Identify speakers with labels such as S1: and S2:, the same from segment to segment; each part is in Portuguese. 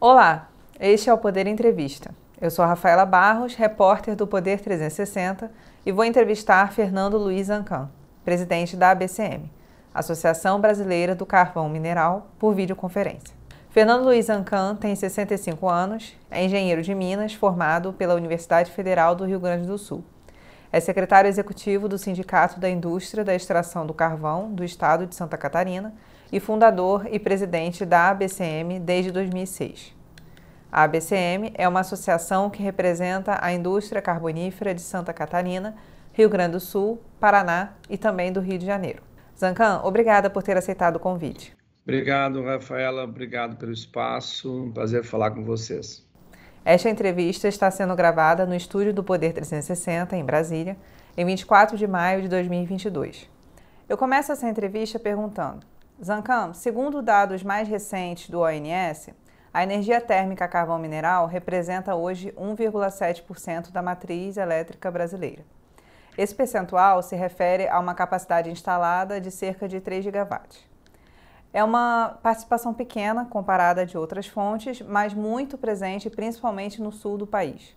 S1: Olá, este é o Poder Entrevista. Eu sou a Rafaela Barros, repórter do Poder 360 e vou entrevistar Fernando Luiz Ancan, presidente da ABCM, Associação Brasileira do Carvão Mineral, por videoconferência. Fernando Luiz Ancan tem 65 anos, é engenheiro de Minas, formado pela Universidade Federal do Rio Grande do Sul. É secretário executivo do Sindicato da Indústria da Extração do Carvão do Estado de Santa Catarina e fundador e presidente da ABCM desde 2006. A ABCM é uma associação que representa a indústria carbonífera de Santa Catarina, Rio Grande do Sul, Paraná e também do Rio de Janeiro. Zancan, obrigada por ter aceitado o convite.
S2: Obrigado, Rafaela. Obrigado pelo espaço. Um prazer falar com vocês.
S1: Esta entrevista está sendo gravada no estúdio do Poder 360, em Brasília, em 24 de maio de 2022. Eu começo essa entrevista perguntando: Zancam, segundo dados mais recentes do ONS, a energia térmica a carvão mineral representa hoje 1,7% da matriz elétrica brasileira. Esse percentual se refere a uma capacidade instalada de cerca de 3 gigawatts. É uma participação pequena comparada de outras fontes, mas muito presente principalmente no sul do país.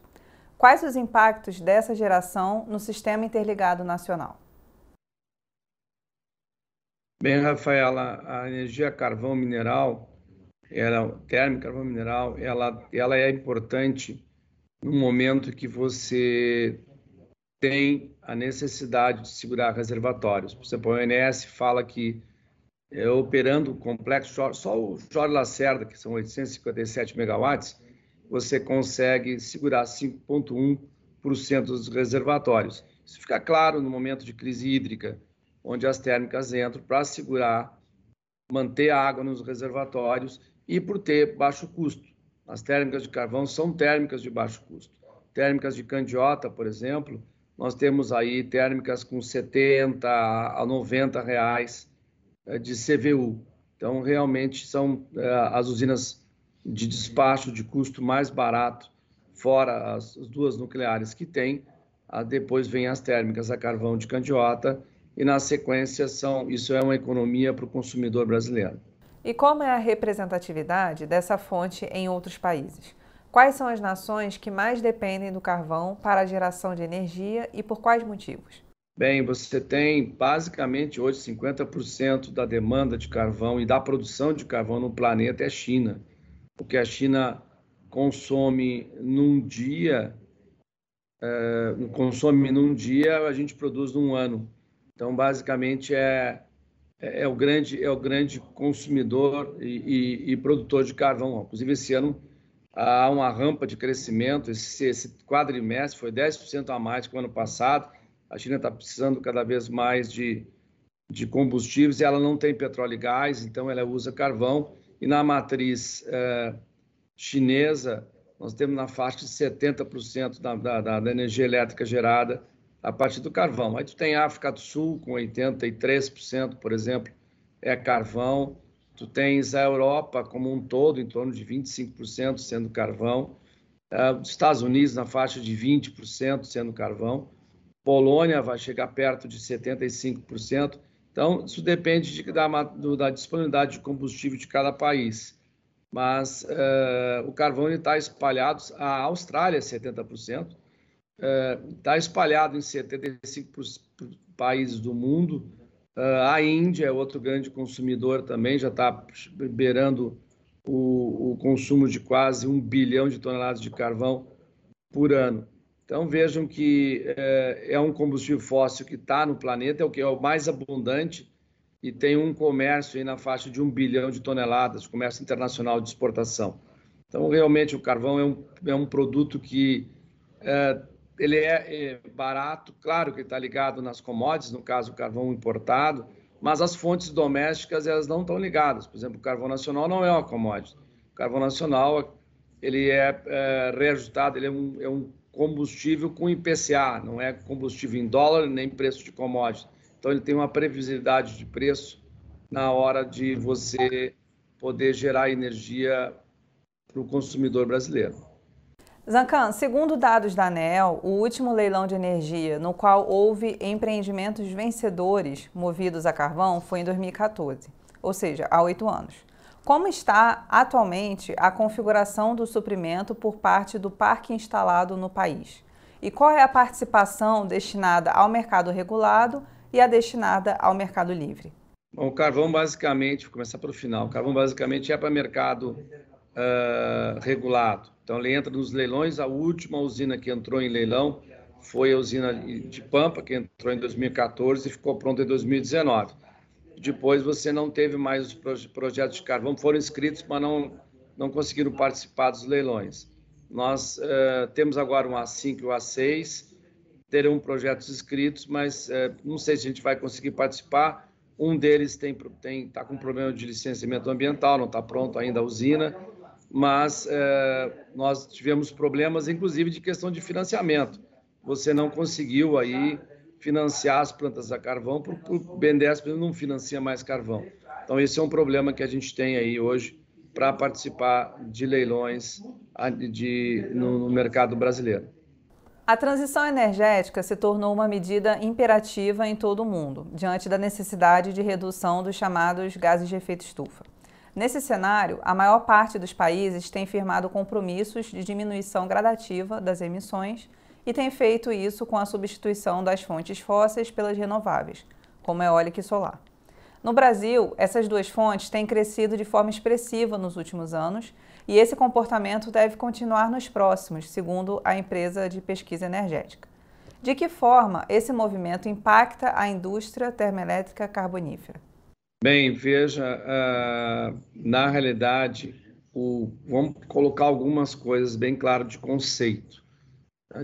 S1: Quais os impactos dessa geração no sistema interligado nacional?
S2: Bem, Rafaela, a energia carvão mineral, ela, térmica carvão mineral, ela, ela é importante no momento que você tem a necessidade de segurar reservatórios. Por exemplo, a ONS fala que é, operando o complexo, só o Jorge Lacerda, que são 857 megawatts, você consegue segurar 5,1% dos reservatórios. Isso fica claro no momento de crise hídrica, onde as térmicas entram para segurar, manter a água nos reservatórios e por ter baixo custo. As térmicas de carvão são térmicas de baixo custo. Térmicas de candiota, por exemplo, nós temos aí térmicas com 70 a 90 reais eh, de CVU. Então, realmente são eh, as usinas de despacho de custo mais barato, fora as duas nucleares que tem. Ah, depois vem as térmicas a carvão de candiota e na sequência são isso é uma economia para o consumidor brasileiro.
S1: E como é a representatividade dessa fonte em outros países? Quais são as nações que mais dependem do carvão para a geração de energia e por quais motivos?
S2: Bem, você tem basicamente hoje 50% da demanda de carvão e da produção de carvão no planeta é China. O que a China consome num dia, é, consome num dia, a gente produz num ano. Então, basicamente, é, é, é o, grande, é o grande consumidor e, e, e, produtor de carvão. Inclusive, esse ano há uma rampa de crescimento. Esse, esse quadrimestre foi 10% a mais que o ano passado. A China está precisando cada vez mais de, de combustíveis e ela não tem petróleo e gás, então ela usa carvão. E na matriz é, chinesa, nós temos na faixa de 70% da, da, da energia elétrica gerada a partir do carvão. Aí tu tem África do Sul com 83%, por exemplo, é carvão. Tu tens a Europa como um todo, em torno de 25% sendo carvão. Uh, Estados Unidos na faixa de 20% sendo carvão. Polônia vai chegar perto de 75%. Então, isso depende de, da, da, disponibilidade de combustível de cada país. Mas uh, o carvão está espalhado, a Austrália 70%, está espalhado em 75 países do mundo. Uh, a Índia é outro grande consumidor também, já está beirando o, o, consumo de quase um bilhão de toneladas de carvão por ano. Então vejam que é, é um combustível fóssil que está no planeta, é o que é o mais abundante e tem um comércio aí na faixa de um bilhão de toneladas, comércio internacional de exportação. Então realmente o carvão é um, é um produto que é, ele é, é, barato, claro que está ligado nas commodities, no caso o carvão importado, mas as fontes domésticas elas não estão ligadas. Por exemplo, o carvão nacional não é uma commodity. O carvão nacional ele é, é reajustado, ele é um, é um combustível com IPCA, não é combustível em dólar nem preço de commodity. Então ele tem uma previsibilidade de preço na hora de você poder gerar energia para o consumidor brasileiro.
S1: Zancan, segundo dados da ANEL, o último leilão de energia no qual houve empreendimentos vencedores movidos a carvão foi em 2014, ou seja, há oito anos. Como está atualmente a configuração do suprimento por parte do parque instalado no país? E qual é a participação destinada ao mercado regulado e a destinada ao mercado livre?
S2: Bom, o carvão basicamente, vou começar pelo final, o carvão basicamente é para mercado uh, regulado. Então ele entra nos leilões, a última usina que entrou em leilão foi a usina de Pampa, que entrou em 2014 e ficou pronta em 2019 depois você não teve mais os projetos de carvão, foram inscritos, mas não, não conseguiram participar dos leilões. Nós uh, temos agora um A5 e o A6, terão projetos inscritos, mas uh, não sei se a gente vai conseguir participar. Um deles tem tem está com problema de licenciamento ambiental, não está pronto ainda a usina, mas uh, nós tivemos problemas, inclusive de questão de financiamento. Você não conseguiu aí financiar as plantas a carvão, porque o BNDES não financia mais carvão. Então, esse é um problema que a gente tem aí hoje para participar de leilões de, no, no mercado brasileiro.
S1: A transição energética se tornou uma medida imperativa em todo o mundo, diante da necessidade de redução dos chamados gases de efeito estufa. Nesse cenário, a maior parte dos países tem firmado compromissos de diminuição gradativa das emissões e tem feito isso com a substituição das fontes fósseis pelas renováveis, como eólica e solar. No Brasil, essas duas fontes têm crescido de forma expressiva nos últimos anos e esse comportamento deve continuar nos próximos, segundo a empresa de pesquisa energética. De que forma esse movimento impacta a indústria termoelétrica carbonífera?
S2: Bem, veja, uh, na realidade, o, vamos colocar algumas coisas bem claras de conceito.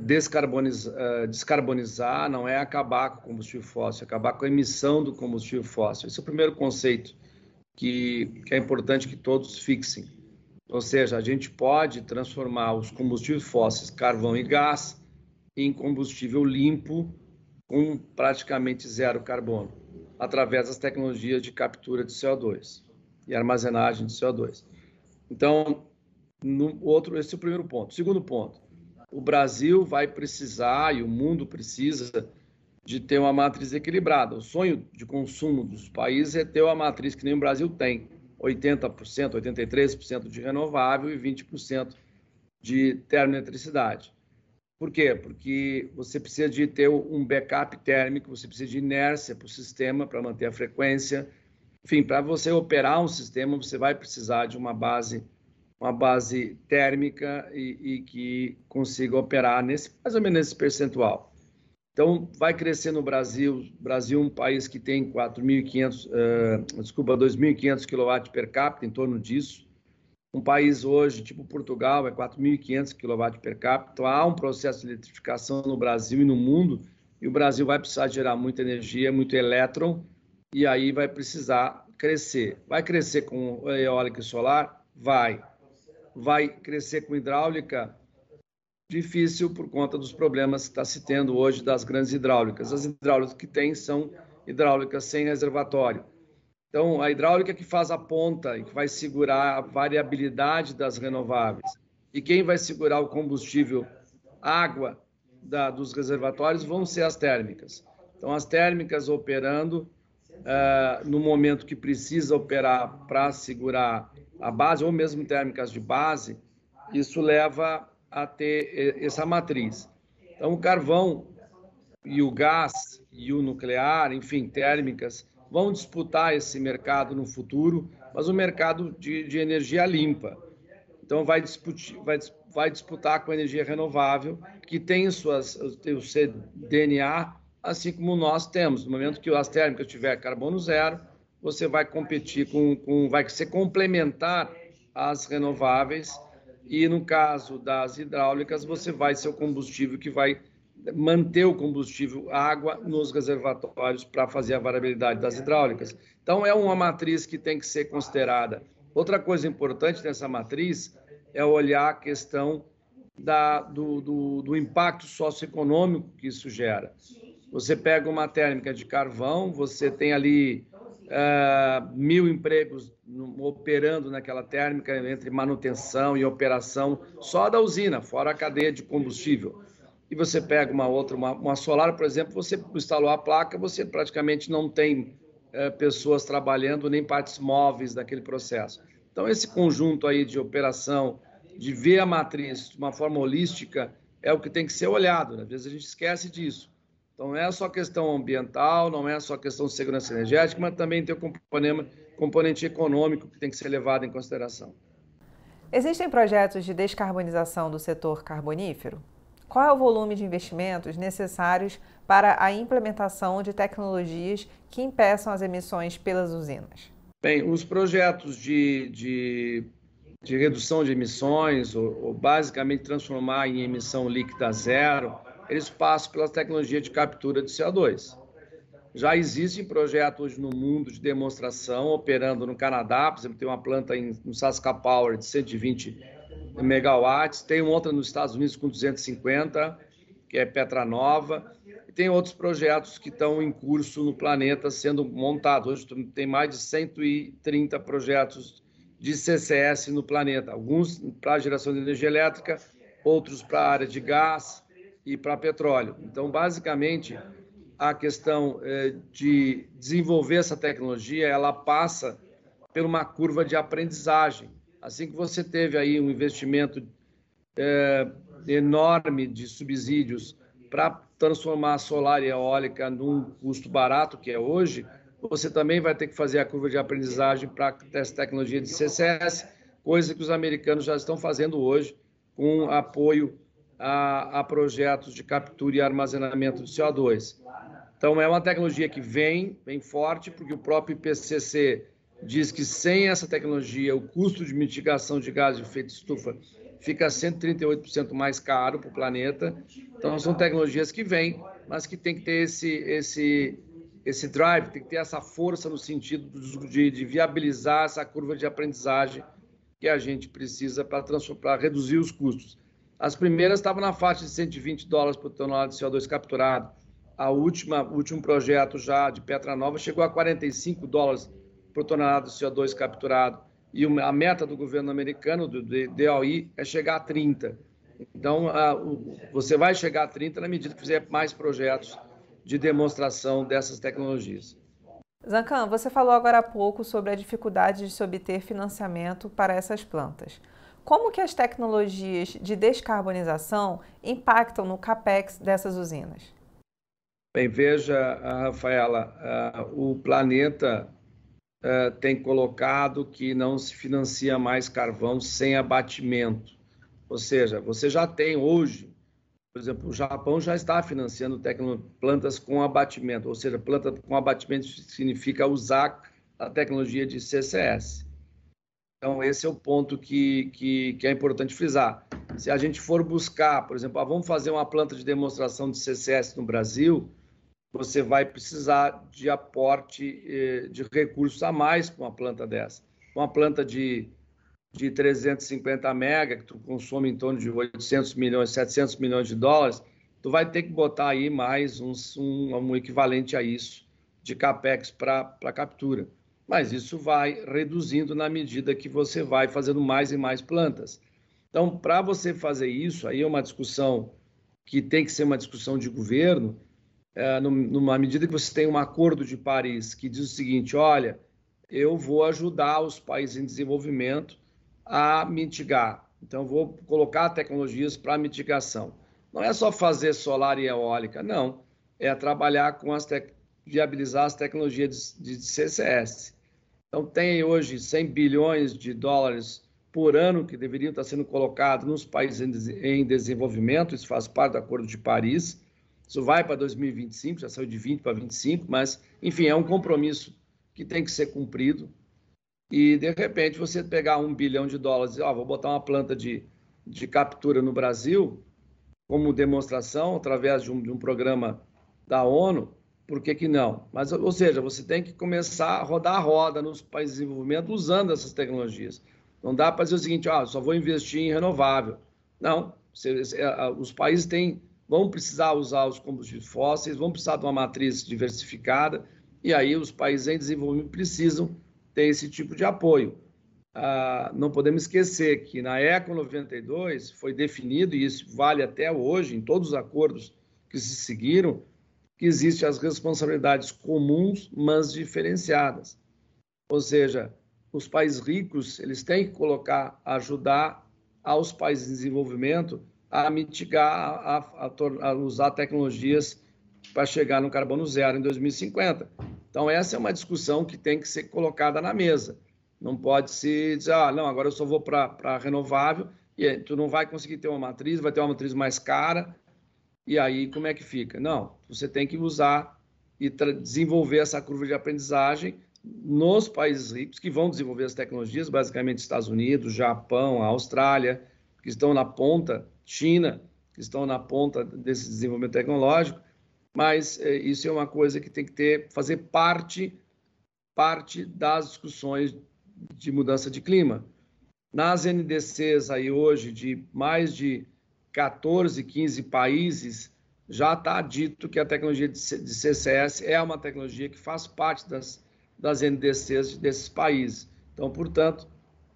S2: Descarbonizar, eh, descarbonizar não é acabar com o combustível fóssil, é acabar com a emissão do combustível fóssil. Esse é o primeiro conceito que, que é importante que todos fixem. Ou seja, a gente pode transformar os combustíveis fósseis, carvão e gás, em combustível limpo com praticamente zero carbono, através das tecnologias de captura de CO2 e armazenagem de CO2. Então, no outro, esse é o primeiro ponto. Segundo ponto, o Brasil vai precisar e o mundo precisa de ter uma matriz equilibrada. O sonho de consumo dos países é ter uma matriz que nem o Brasil tem, 80%, 83% de renovável e 20% de termoeletricidade. Por quê? Porque você precisa de ter um backup térmico, você precisa de inércia para o sistema para manter a frequência. Enfim, para você operar um sistema, você vai precisar de uma base uma base térmica e, e, que consiga operar nesse mais ou menos nesse percentual. Então, vai crescer no Brasil. Brasil é um país que tem 4.500, uh, desculpa, 2.500 kW per capita, em torno disso. Um país hoje, tipo Portugal, é 4.500 kW per capita. Há um processo de eletrificação no Brasil e no mundo, e o Brasil vai precisar gerar muita energia, muito elétron, e aí vai precisar crescer. Vai crescer com eólica e solar? Vai vai crescer com hidráulica? Difícil por conta dos problemas que está se tendo hoje das grandes hidráulicas. As hidráulicas que tem são hidráulicas sem reservatório. Então, a hidráulica que faz a ponta e que vai segurar a variabilidade das renováveis. E quem vai segurar o combustível, água da, dos reservatórios, vão ser as térmicas. Então, as térmicas operando uh, no momento que precisa operar para segurar a base, ou mesmo térmicas de base, isso leva a ter essa matriz. Então, o carvão e o gás e o nuclear, enfim, térmicas, vão disputar esse mercado no futuro, mas o mercado de, de energia limpa. Então, vai, disputar, vai, vai disputar com a energia renovável, que tem, suas, o seu DNA, assim como nós temos. No momento que as térmicas tiver carbono zero, você vai competir com, com vai ser complementar às renováveis e no caso das hidráulicas você vai ser o combustível que vai manter o combustível água nos reservatórios para fazer a variabilidade das hidráulicas. Então é uma matriz que tem que ser considerada. Outra coisa importante nessa matriz é olhar a questão da, do, do, do impacto socioeconômico que isso gera. Você pega uma térmica de carvão, você tem ali uh, mil empregos operando naquela térmica entre manutenção e operação só da usina, fora a cadeia de combustível. E você pega uma outra, uma, uma solar, por exemplo, você instalou a placa, você praticamente não tem uh, pessoas trabalhando nem partes móveis daquele processo. Então, esse conjunto aí de operação, de ver a matriz de uma forma holística, é o que tem que ser olhado. Né? Às vezes a gente esquece disso. Então, não é só questão ambiental, não é só questão de segurança energética, mas também tem o componente, componente econômico que tem que ser levado em consideração.
S1: Existem projetos de descarbonização do setor carbonífero? Qual é o volume de investimentos necessários para a implementação de tecnologias que impeçam as emissões pelas usinas?
S2: Bem, os projetos de, de, de redução de emissões, ou, ou, basicamente transformar em emissão líquida zero, eles passam pela tecnologia de captura de CO2. Já existem projetos no mundo de demonstração operando no Canadá, por exemplo, tem uma planta em, no Saska Power de 120 megawatts, tem outra nos Estados Unidos com 250, que é Petra Nova, e tem outros projetos que estão em curso no planeta sendo montados. Hoje tem mais de 130 projetos de CCS no planeta, alguns para geração de energia elétrica, outros para a área de gás e para petróleo. Então, basicamente, a questão é, de desenvolver essa tecnologia, ela passa por uma curva de aprendizagem. Assim que você teve aí um investimento é, enorme de subsídios para transformar solar e eólica num custo barato, que é hoje, você também vai ter que fazer a curva de aprendizagem para essa tecnologia de CCS, coisa que os americanos já estão fazendo hoje com apoio a, a projetos de captura e armazenamento de CO2. Então, é uma tecnologia que vem, vem forte, porque o próprio IPCC diz que sem essa tecnologia, o custo de mitigação de gases de efeito estufa fica 138% mais caro para o planeta. Então, são tecnologias que vêm, mas que tem que ter esse, esse, esse drive, tem que ter essa força no sentido de, de viabilizar essa curva de aprendizagem que a gente precisa para reduzir os custos. As primeiras estavam na faixa de 120 dólares por tonelada de CO2 capturado a última, o último projeto já de Petra Nova chegou a 45 dólares por tonelada de CO2 capturado. E a meta do governo americano, do DOI, é chegar a 30. Então, a, o, você vai chegar a 30 na medida que fizer mais projetos de demonstração dessas tecnologias.
S1: Zancan, você falou agora há pouco sobre a dificuldade de se obter financiamento para essas plantas. Como que as tecnologias de descarbonização impactam no capex dessas usinas?
S2: Bem, veja, Rafaela, o planeta tem colocado que não se financia mais carvão sem abatimento. Ou seja, você já tem hoje, por exemplo, o Japão já está financiando plantas com abatimento, ou seja, planta com abatimento significa usar a tecnologia de CCS. Então, esse é o ponto que, que, que, é importante frisar. Se a gente for buscar, por exemplo, ah, vamos fazer uma planta de demonstração de CCS no Brasil, você vai precisar de aporte eh, de recursos a mais para uma planta dessa. Uma planta de, de 350 mega, que tu consome em torno de 800 milhões, 700 milhões de dólares, tu vai ter que botar aí mais um, um equivalente a isso de capex para captura. Mas isso vai reduzindo na medida que você vai fazendo mais e mais plantas. Então, para você fazer isso, aí é uma discussão que tem que ser uma discussão de governo, é, numa medida que você tem um acordo de Paris que diz o seguinte: olha, eu vou ajudar os países em desenvolvimento a mitigar. Então, vou colocar tecnologias para mitigação. Não é só fazer solar e eólica, não. É trabalhar com as te... viabilizar as tecnologias de, de CCS. Então, tem hoje 100 bilhões de dólares por ano que deveriam estar sendo colocados nos países em desenvolvimento, isso faz parte do Acordo de Paris. Isso vai para 2025, já saiu de 20 para 25, mas, enfim, é um compromisso que tem que ser cumprido. E, de repente, você pegar um bilhão de dólares e, ó, vou botar uma planta de, de captura no Brasil, como demonstração, através de um, de um programa da ONU, por que, que não? Mas, ou seja, você tem que começar a rodar a roda nos países de desenvolvimento usando essas tecnologias. Não dá para dizer o seguinte, ah, só vou investir em renovável. Não, você, os países têm vão precisar usar os combustíveis fósseis, vão precisar de uma matriz diversificada, e aí os países em desenvolvimento precisam ter esse tipo de apoio. Ah, não podemos esquecer que na ECO 92 foi definido, e isso vale até hoje, em todos os acordos que se seguiram, que existem as responsabilidades comuns, mas diferenciadas. Ou seja, os países ricos eles têm que colocar, ajudar aos países em desenvolvimento a mitigar, a, a, a usar tecnologias para chegar no carbono zero em 2050. Então, essa é uma discussão que tem que ser colocada na mesa. Não pode se dizer, ah, não, agora eu só vou para renovável e tu não vai conseguir ter uma matriz, vai ter uma matriz mais cara, e aí como é que fica? Não, você tem que usar e desenvolver essa curva de aprendizagem nos países ricos que vão desenvolver as tecnologias, basicamente Estados Unidos, Japão, Austrália, que estão na ponta, China, que estão na ponta desse desenvolvimento tecnológico, mas é, isso é uma coisa que tem que ter, fazer parte, parte das discussões de mudança de clima. Nas NDCs aí hoje, de mais de 14, 15 países, já está dito que a tecnologia de CCS é uma tecnologia que faz parte das, das NDCs desses países. Então, portanto,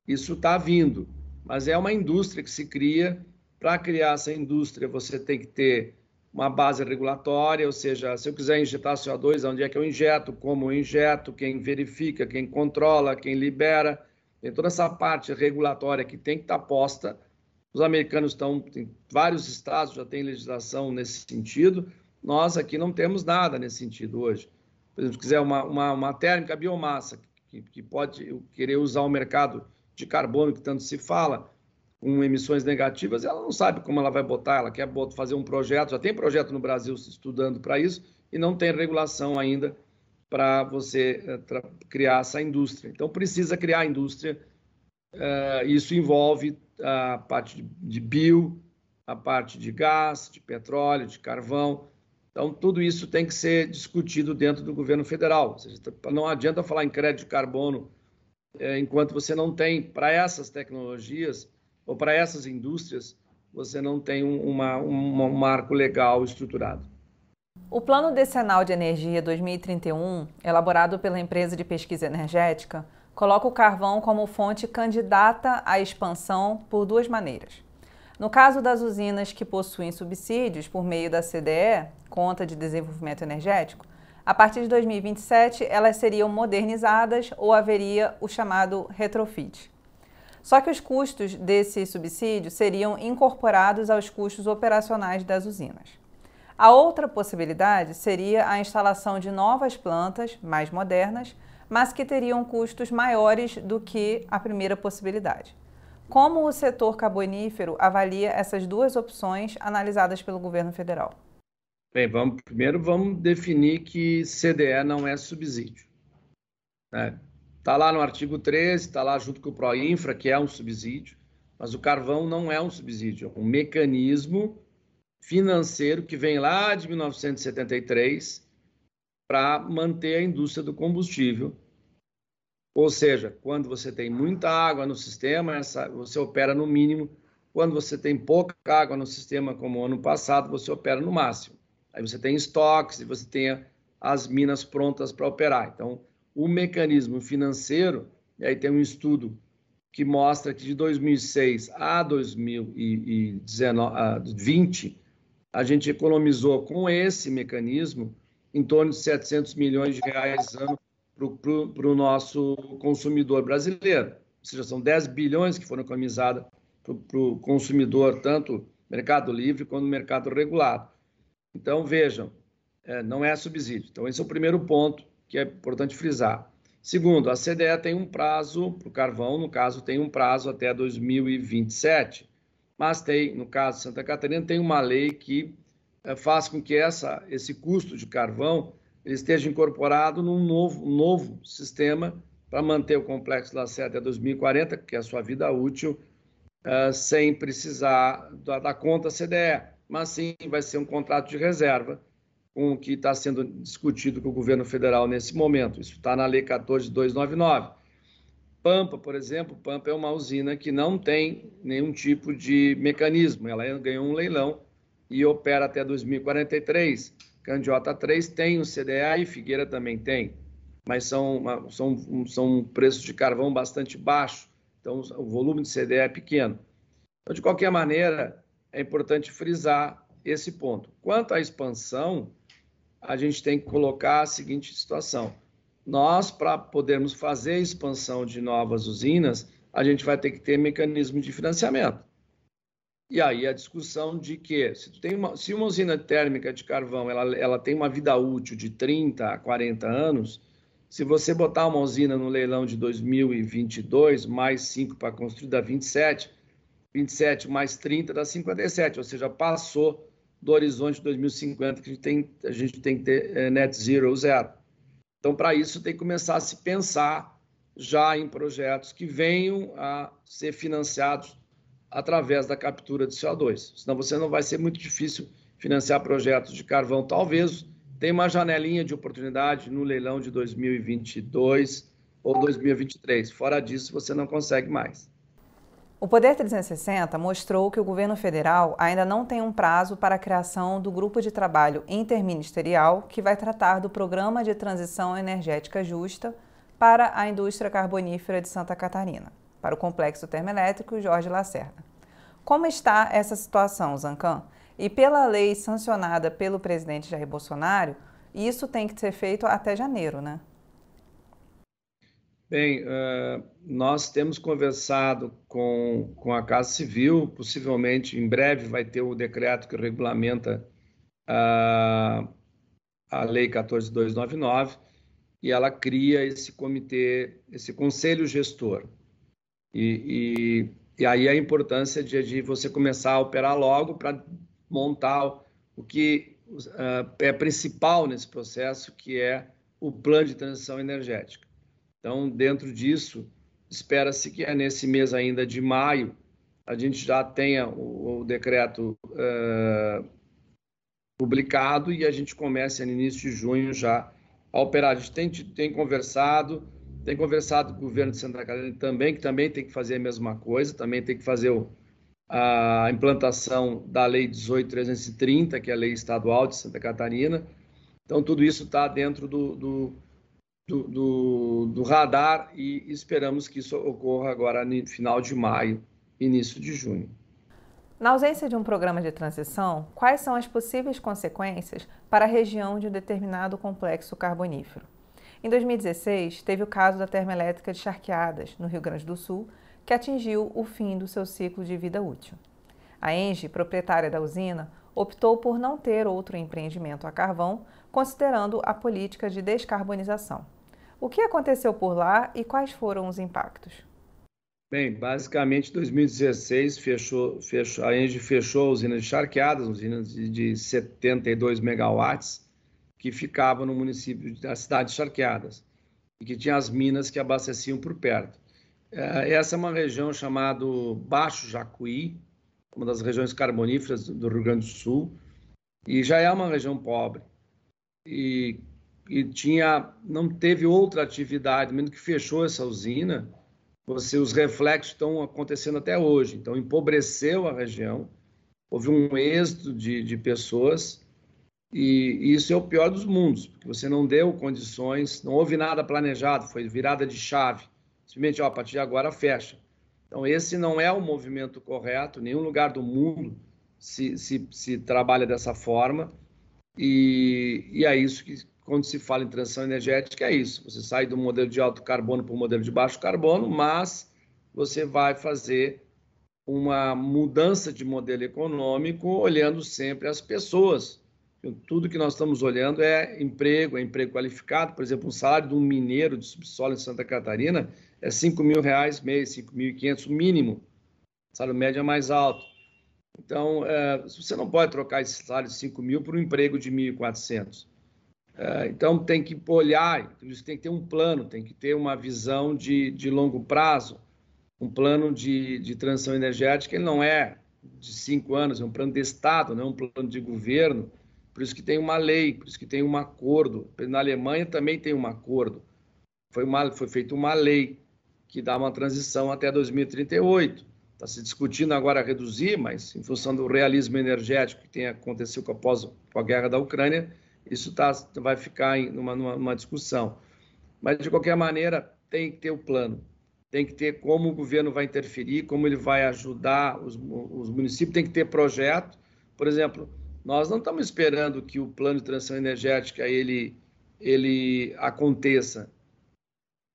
S2: isso está vindo. Mas é uma indústria que se cria. Para criar essa indústria, você tem que ter uma base regulatória, ou seja, se eu quiser injetar CO2, onde é que eu injeto, como eu injeto, quem verifica, quem controla, quem libera. Tem toda essa parte regulatória que tem que estar tá posta. Os americanos estão, vários estados já têm legislação nesse sentido. Nós aqui não temos nada nesse sentido hoje. Por exemplo, se quiser uma, uma, uma térmica biomassa, que, que pode querer usar o mercado de carbono que tanto se fala, com emissões negativas, ela não sabe como ela vai botar, ela quer fazer um projeto, já tem projeto no Brasil estudando para isso, e não tem regulação ainda para você uh, criar essa indústria. Então, precisa criar a indústria, uh, isso envolve a parte de, bio, a parte de gás, de petróleo, de carvão. Então, tudo isso tem que ser discutido dentro do governo federal. Seja, não adianta falar em crédito de carbono uh, enquanto você não tem, para essas tecnologias, ou para essas indústrias, você não tem uma, um, um marco legal estruturado.
S1: O Plano Decenal de Energia 2031, elaborado pela empresa de pesquisa energética, coloca o carvão como fonte candidata à expansão por duas maneiras. No caso das usinas que possuem subsídios por meio da CDE, Conta de Desenvolvimento Energético, a partir de 2027 elas seriam modernizadas ou haveria o chamado retrofit. Só que os custos desse subsídio seriam incorporados aos custos operacionais das usinas. A outra possibilidade seria a instalação de novas plantas mais modernas, mas que teriam custos maiores do que a primeira possibilidade. Como o setor carbonífero avalia essas duas opções analisadas pelo governo federal?
S2: Bem, vamos, primeiro vamos definir que CDE não é subsídio. Né? Está lá no artigo 13, está lá junto com o Proinfra, que é um subsídio, mas o carvão não é um subsídio, é um mecanismo financeiro que vem lá de 1973 para manter a indústria do combustível. Ou seja, quando você tem muita água no sistema, essa, você opera no mínimo. Quando você tem pouca água no sistema, como ano passado, você opera no máximo. Aí você tem estoques e você tem as minas prontas para operar. Então, o mecanismo financeiro, e aí tem um estudo que mostra que de 2006 a 2020, a gente economizou com esse mecanismo em torno de 700 milhões de reais ano para o nosso consumidor brasileiro. Ou seja, são 10 bilhões que foram economizados para o consumidor, tanto mercado livre quanto mercado regulado. Então, vejam, é, não é subsídio. Então, esse é o primeiro ponto que é importante frisar. Segundo, a CDE tem um prazo para o carvão, no caso, tem um prazo até 2027, mas tem, no caso de Santa Catarina, tem uma lei que é, faz com que essa, esse custo de carvão ele esteja incorporado num novo, novo sistema para manter o complexo da Sé até 2040, que é a sua vida útil, uh, sem precisar da, da conta CDE, mas sim vai ser um contrato de reserva com o que está sendo discutido com o governo federal nesse momento. Isso está na Lei 14299. Pampa, por exemplo, Pampa é uma usina que não tem nenhum tipo de mecanismo. Ela ganhou um leilão e opera até 2043. Candiota 3 tem o CDA e Figueira também tem, mas são, são, são preços de carvão bastante baixo, então o volume de CDA é pequeno. Então, de qualquer maneira, é importante frisar esse ponto. Quanto à expansão, a gente tem que colocar a seguinte situação. nós, para podermos fazer a expansão de novas usinas, a gente vai ter que ter mecanismo de financiamento. E aí a discussão de que se, tem uma, se uma usina térmica de carvão ela, ela tem uma vida útil de 30 a 40 anos, se você botar uma usina no leilão de 2022, mais 5 para construir, dá 27, 27 mais 30 dá 57, ou seja, passou do horizonte de 2050 que a gente tem, a gente tem que ter é, net zero, zero. Então, para isso, tem que começar a se pensar já em projetos que venham a ser financiados através da captura de CO2. Senão você não vai ser muito difícil financiar projetos de carvão. Talvez tenha uma janelinha de oportunidade no leilão de 2022 ou 2023. Fora disso, você não consegue mais.
S1: O Poder 360 mostrou que o governo federal ainda não tem um prazo para a criação do grupo de trabalho interministerial que vai tratar do Programa de Transição Energética Justa para a indústria carbonífera de Santa Catarina, para o Complexo Termoelétrico Jorge Lacerda. Como está essa situação, Zancan? E pela lei sancionada pelo presidente Jair Bolsonaro, isso tem que ser feito até janeiro, né?
S2: Bem, uh, nós temos conversado com, com a Casa Civil, possivelmente em breve vai ter o decreto que regulamenta a, a Lei 14299 e ela cria esse comitê, esse conselho gestor. E, e, e aí a importância de, de, você começar a operar logo para montar o que uh, é principal nesse processo, que é o plano de transição energética. Então, dentro disso, espera-se que é nesse mês ainda de maio a gente já tenha o, o decreto uh, publicado e a gente comece no início de junho já a operar. A gente tem, tem conversado, tem conversado com o governo de Santa Catarina também, que também tem que fazer a mesma coisa, também tem que fazer o, a implantação da Lei 18.330, que é a lei estadual de Santa Catarina. Então, tudo isso está dentro do, do do, do, do radar e esperamos que isso ocorra agora no final de maio, início de junho.
S1: Na ausência de um programa de transição, quais são as possíveis consequências para a região de um determinado complexo carbonífero? Em 2016, teve o caso da termoelétrica de Charqueadas, no Rio Grande do Sul, que atingiu o fim do seu ciclo de vida útil. A Engie, proprietária da usina, optou por não ter outro empreendimento a carvão, considerando a política de descarbonização. O que aconteceu por lá e quais foram os impactos?
S2: Bem, basicamente, 2016 fechou, fechou, a Engie fechou a usina de Charqueadas, usina de, de 72 megawatts, que ficava no município da cidade de Charqueadas e que tinha as minas que abasteciam por perto. É, essa é uma região chamada Baixo Jacuí, uma das regiões carboníferas do Rio Grande do Sul, e já é uma região pobre. E, e tinha, não teve outra atividade, mesmo que fechou essa usina, você, os reflexos estão acontecendo até hoje. Então, empobreceu a região, houve um êxodo de, de pessoas, e, e isso é o pior dos mundos, porque você não deu condições, não houve nada planejado, foi virada de chave. Simplesmente, ó, a partir de agora fecha. Então, esse não é o movimento correto, nenhum lugar do mundo se, se, se trabalha dessa forma, e, e é isso que, quando se fala em transição energética, é isso. Você sai do modelo de alto carbono para o modelo de baixo carbono, mas você vai fazer uma mudança de modelo econômico olhando sempre as pessoas. Tudo que nós estamos olhando é emprego, é emprego qualificado. Por exemplo, um salário de um mineiro de subsolo em Santa Catarina é 5 mil reais mês, 5.500 mínimo. O salário médio é mais alto. Então, é, você não pode trocar esse salário de 5 mil por um emprego de 1.400. É, então, tem que olhar, tem que ter um plano, tem que ter uma visão de, de longo prazo, um plano de, de transição energética. Ele não é de cinco anos, é um plano de Estado, não é um plano de governo. Por isso que tem uma lei, por isso que tem um acordo. Na Alemanha também tem um acordo. Foi, uma, foi feita uma lei que dá uma transição até 2038. Está se discutindo agora reduzir, mas em função do realismo energético que tem acontecido com a, pós, com a guerra da Ucrânia, isso tá, vai ficar em numa, numa, discussão. Mas, de qualquer maneira, tem que ter o plano, tem que ter como o governo vai interferir, como ele vai ajudar os, os municípios, tem que ter projeto. Por exemplo, nós não estamos esperando que o plano de transição energética ele ele aconteça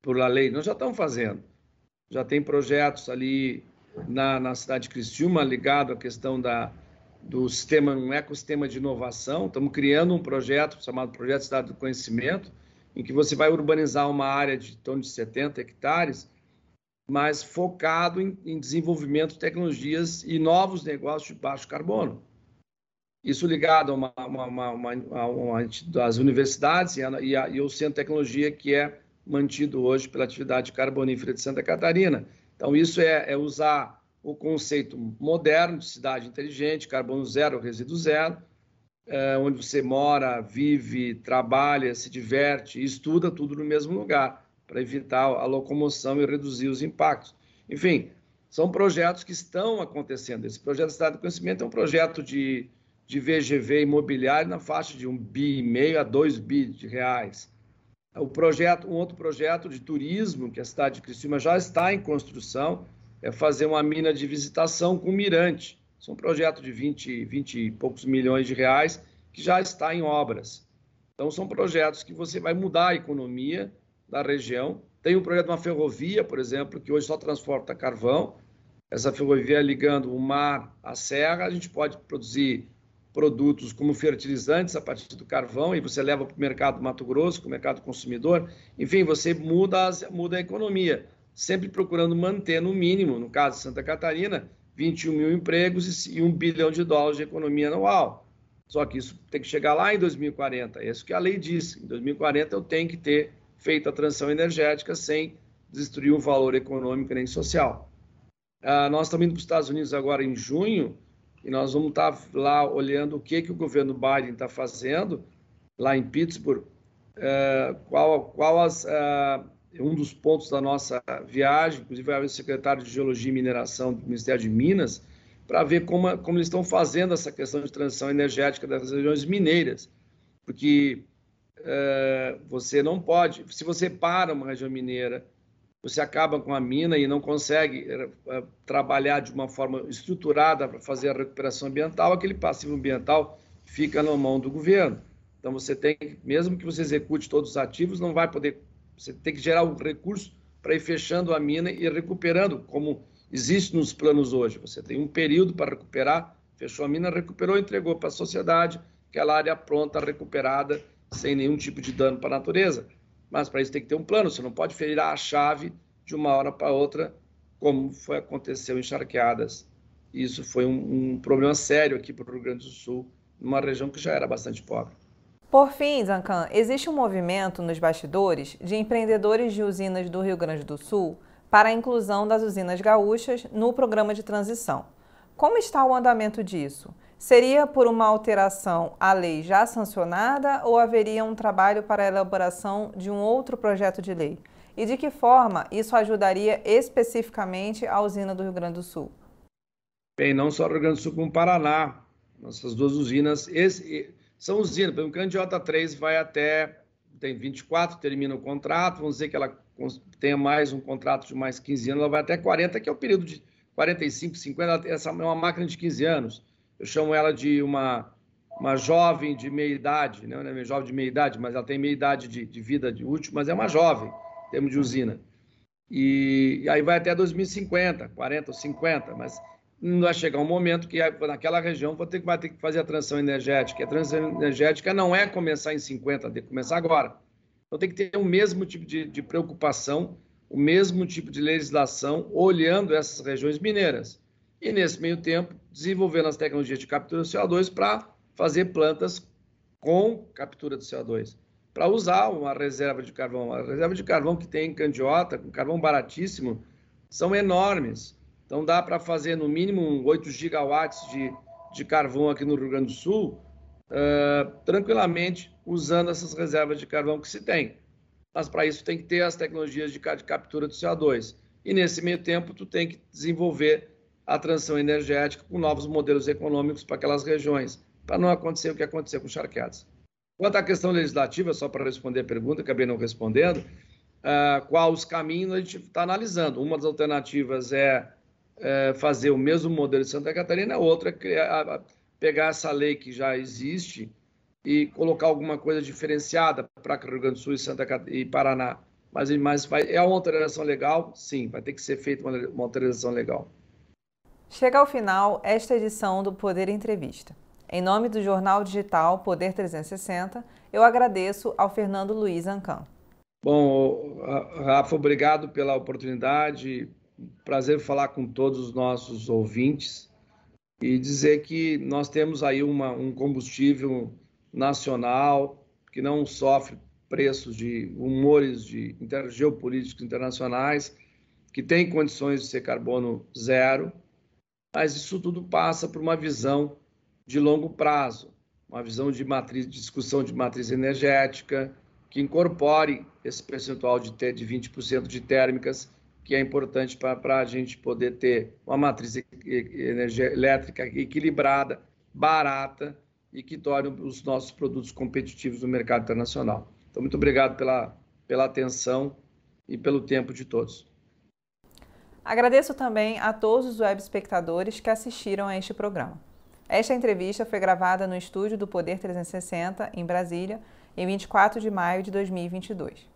S2: por lei, nós já estamos fazendo. Já tem projetos ali na, na cidade de Criciúma ligado à questão da, do sistema, um ecossistema de inovação. Estamos criando um projeto chamado Projeto Cidade do Conhecimento, em que você vai urbanizar uma área de torno de 70 hectares, mas focado em, em desenvolvimento de tecnologias e novos negócios de baixo carbono. Isso ligado a uma, uma, uma, uma, das universidades e, a, e, a, e o Centro de Tecnologia, que é mantido hoje pela atividade carbonífera de Santa Catarina. Então, isso é, é usar o conceito moderno de cidade inteligente, carbono zero, resíduo zero, é, onde você mora, vive, trabalha, se diverte estuda tudo no mesmo lugar, para evitar a locomoção e reduzir os impactos. Enfim, são projetos que estão acontecendo. Esse projeto Cidade do Conhecimento é um projeto de, de VGV imobiliário na faixa de um bi e meio a dois bi de reais. O projeto, um outro projeto de turismo que a cidade de Criciúma já está em construção é fazer uma mina de visitação com mirante. Isso é um projeto de 20, 20 e poucos milhões de reais que já está em obras. Então, são projetos que você vai mudar a economia da região. Tem um projeto de uma ferrovia, por exemplo, que hoje só transporta carvão. Essa ferrovia ligando o mar à serra, a gente pode produzir produtos como fertilizantes a partir do carvão e você leva para o mercado Mato Grosso, para o mercado consumidor. Enfim, você muda, muda a economia, sempre procurando manter no mínimo, no caso de Santa Catarina, 21 mil empregos e 1 bilhão de dólares de economia anual. Só que isso tem que chegar lá em 2040. É isso que a lei diz. Em 2040 eu tenho que ter feito a transição energética sem destruir o valor econômico nem social. Ah, nós estamos indo para os Estados Unidos agora em junho e nós vamos estar lá olhando o que, que o governo Biden está fazendo lá em Pittsburgh, ah, qual, qual as, uh, um dos pontos da nossa viagem, inclusive vai o secretário de Geologia e Mineração do Ministério de Minas, para ver como, como eles estão fazendo essa questão de transição energética das regiões mineiras. Porque uh, você não pode, se você para uma região mineira, você acaba com a mina e não consegue uh, trabalhar de uma forma estruturada para fazer a recuperação ambiental, aquele passivo ambiental fica na mão do governo. Então você tem, mesmo que você execute todos os ativos, não vai poder você tem que gerar o um recurso para ir fechando a mina e recuperando, como existe nos planos hoje. Você tem um período para recuperar, fechou a mina, recuperou, entregou para a sociedade, aquela área pronta, recuperada, sem nenhum tipo de dano para a natureza. Mas para isso tem que ter um plano, você não pode virar a chave de uma hora para outra, como foi aconteceu em Charqueadas. Isso foi um, um problema sério aqui para o Rio Grande do Sul, numa região que já era bastante pobre.
S1: Por fim, Zancan, existe um movimento nos bastidores de empreendedores de usinas do Rio Grande do Sul para a inclusão das usinas gaúchas no programa de transição. Como está o andamento disso? Seria por uma alteração à lei já sancionada ou haveria um trabalho para a elaboração de um outro projeto de lei? E de que forma isso ajudaria especificamente a usina do Rio Grande do Sul?
S2: Bem, não só o Rio Grande do Sul, como o Paraná. Nossas duas usinas. São usinas, por exemplo, Candiota 3 vai até, tem 24, termina o contrato, vamos dizer que ela tenha mais um contrato de mais 15 anos, ela vai até 40, que é o período de 45, 50, essa é uma máquina de 15 anos. Eu chamo ela de uma, uma jovem de meia idade, né? não é jovem de meia idade, mas ela tem meia idade de, de vida de útil, mas é uma jovem, em termos de usina. E, e aí vai até 2050, 40 ou 50, mas vai chegar um momento que naquela região vai ter, vai ter que fazer a transição energética. A transição energética não é começar em 50, tem que começar agora. Então tem que ter o mesmo tipo de, de preocupação, o mesmo tipo de legislação, olhando essas regiões mineiras. E nesse meio tempo, desenvolvendo as tecnologias de captura do CO2 para fazer plantas com captura do CO2. Para usar uma reserva de carvão. A reserva de carvão que tem em Candiota, com carvão baratíssimo, são enormes. Então dá para fazer no mínimo 8 gigawatts de, de carvão aqui no Rio Grande do Sul, uh, tranquilamente usando essas reservas de carvão que se tem. Mas para isso tem que ter as tecnologias de, de captura do CO2. E nesse meio tempo tu tem que desenvolver a transição energética com novos modelos econômicos para aquelas regiões, para não acontecer o que aconteceu com charqueadas. Quanto à questão legislativa, só para responder a pergunta, acabei não respondendo, uh, qual os caminhos a gente está analisando. Uma das alternativas é é, fazer o mesmo modelo de Santa Catarina, outra é criar, pegar essa lei que já existe e colocar alguma coisa diferenciada para Rio Grande do Sul e, Santa e Paraná. Mas, mas vai, é uma alteração legal? Sim, vai ter que ser feita uma, uma alteração legal.
S1: Chega ao final esta edição do Poder Entrevista. Em nome do jornal digital Poder 360, eu agradeço ao Fernando Luiz Ancan.
S2: Bom, Rafa, obrigado pela oportunidade. Prazer falar com todos os nossos ouvintes e dizer que nós temos aí uma, um combustível nacional que não sofre preços de humores de geopolíticos internacionais, que tem condições de ser carbono zero, mas isso tudo passa por uma visão de longo prazo, uma visão de matriz, discussão de matriz energética, que incorpore esse percentual de, de 20% de térmicas, que é importante para a gente poder ter uma matriz energia elétrica equilibrada, barata e que torne os nossos produtos competitivos no mercado internacional. Então, muito obrigado pela, pela atenção e pelo tempo de todos.
S1: Agradeço também a todos os web espectadores que assistiram a este programa. Esta entrevista foi gravada no estúdio do Poder 360, em Brasília, em 24 de maio de 2022.